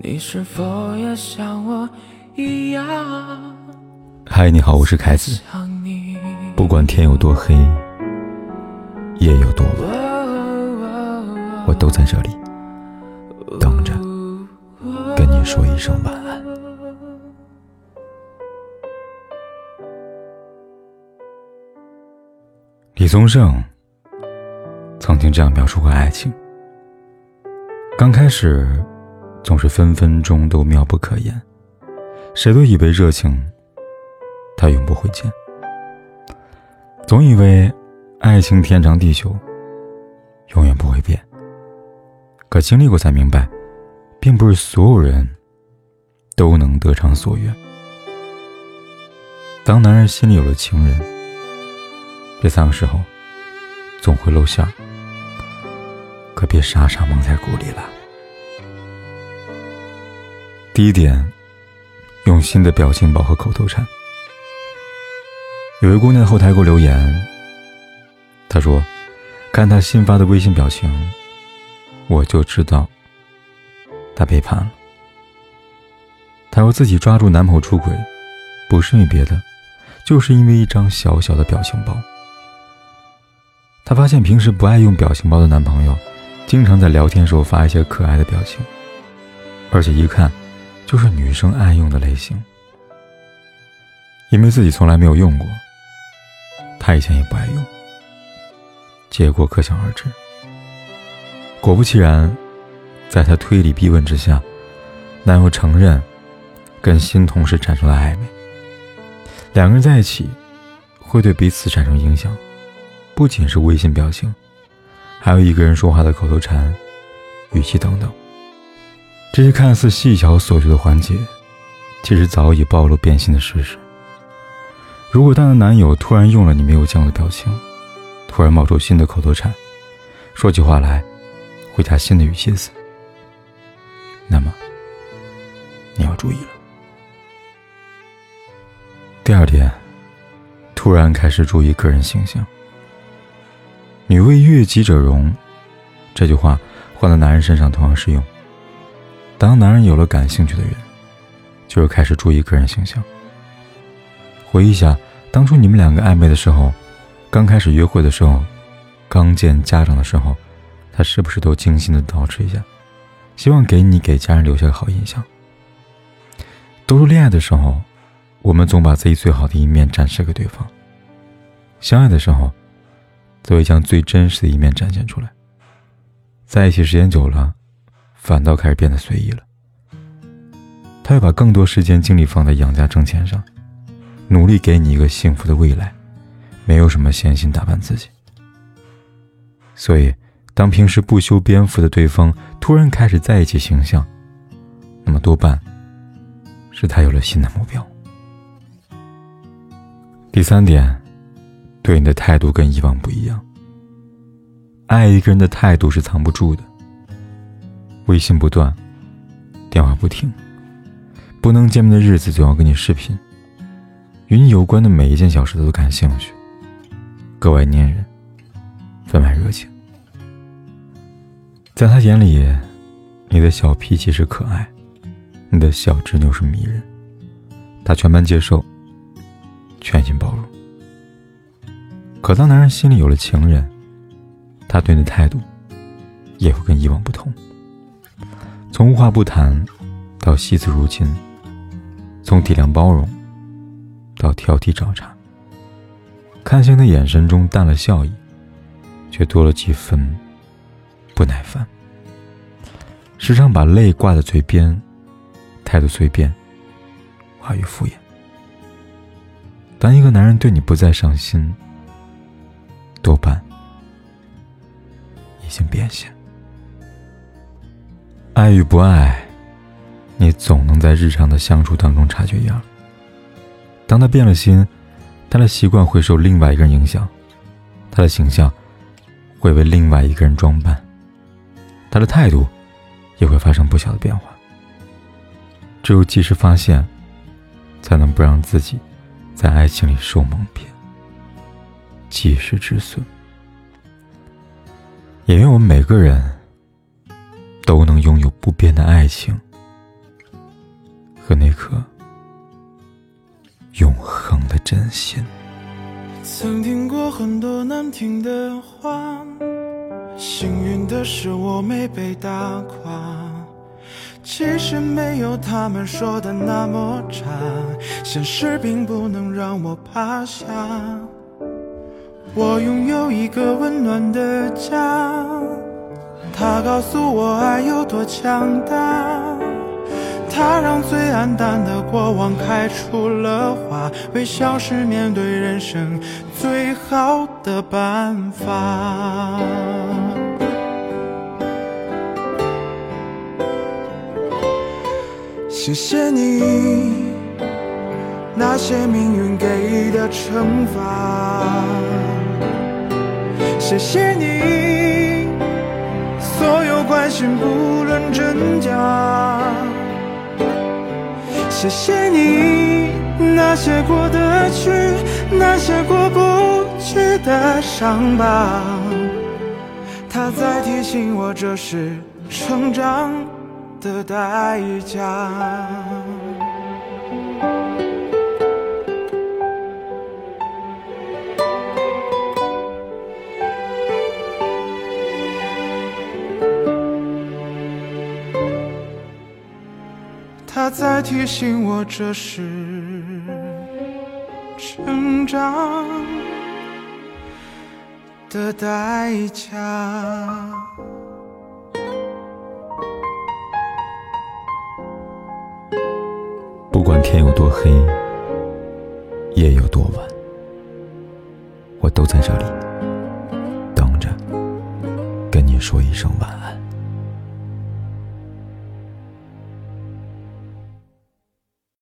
你是否也像我一样？嗨，你好，我是凯子。不管天有多黑，夜有多晚，我都在这里等着跟你说一声晚安。李宗盛曾经这样描述过爱情：刚开始。总是分分钟都妙不可言，谁都以为热情，它永不会减。总以为爱情天长地久，永远不会变。可经历过才明白，并不是所有人都能得偿所愿。当男人心里有了情人，这三个时候总会露馅，可别傻傻蒙在鼓里了。第一点，用心的表情包和口头禅。有位姑娘后台给我留言，她说：“看她新发的微信表情，我就知道她背叛了。”她说自己抓住男朋友出轨，不是因为别的，就是因为一张小小的表情包。她发现平时不爱用表情包的男朋友，经常在聊天时候发一些可爱的表情，而且一看。就是女生爱用的类型，因为自己从来没有用过，她以前也不爱用，结果可想而知。果不其然，在她推理逼问之下，男友承认跟新同事产生了暧昧。两个人在一起会对彼此产生影响，不仅是微信表情，还有一个人说话的口头禅、语气等等。这些看似细小琐碎的环节，其实早已暴露变心的事实。如果当男友突然用了你没有见过的表情，突然冒出新的口头禅，说起话来会加新的语气词，那么你要注意了。第二天，突然开始注意个人形象。女为悦己者容，这句话换到男人身上同样适用。当男人有了感兴趣的人，就会开始注意个人形象。回忆一下，当初你们两个暧昧的时候，刚开始约会的时候，刚见家长的时候，他是不是都精心的捯饬一下，希望给你给家人留下个好印象？都说恋爱的时候，我们总把自己最好的一面展示给对方；相爱的时候，则会将最真实的一面展现出来。在一起时间久了。反倒开始变得随意了。他会把更多时间精力放在养家挣钱上，努力给你一个幸福的未来，没有什么闲心打扮自己。所以，当平时不修边幅的对方突然开始在意起形象，那么多半是他有了新的目标。第三点，对你的态度跟以往不一样。爱一个人的态度是藏不住的。微信不断，电话不停，不能见面的日子总要跟你视频，与你有关的每一件小事都感兴趣，格外粘人，分外热情。在他眼里，你的小脾气是可爱，你的小执拗是迷人，他全盘接受，全心包容。可当男人心里有了情人，他对你的态度也会跟以往不同。从无话不谈到惜字如金，从体谅包容到挑剔找茬，看清的眼神中淡了笑意，却多了几分不耐烦。时常把泪挂在嘴边，态度随便，话语敷衍。当一个男人对你不再上心，多半已经变心。爱与不爱，你总能在日常的相处当中察觉一二。当他变了心，他的习惯会受另外一个人影响，他的形象会为另外一个人装扮，他的态度也会发生不小的变化。只有及时发现，才能不让自己在爱情里受蒙骗。及时止损，也愿我们每个人。都能拥有不变的爱情和那颗永恒的真心。曾听过很多难听的话，幸运的是我没被打垮。其实没有他们说的那么差，现实并不能让我趴下。我拥有一个温暖的家，它告诉我爱有多强大。它让最黯淡的过往开出了花，微笑是面对人生最好的办法。谢谢你，那些命运给的惩罚。谢谢你，所有关心不论真假。谢谢你，那些过得去，那些过不去的伤疤，它在提醒我，这是成长的代价。在提醒我，这是成长的代价。不管天有多黑，夜有多晚，我都在这里等着，跟你说一声晚安。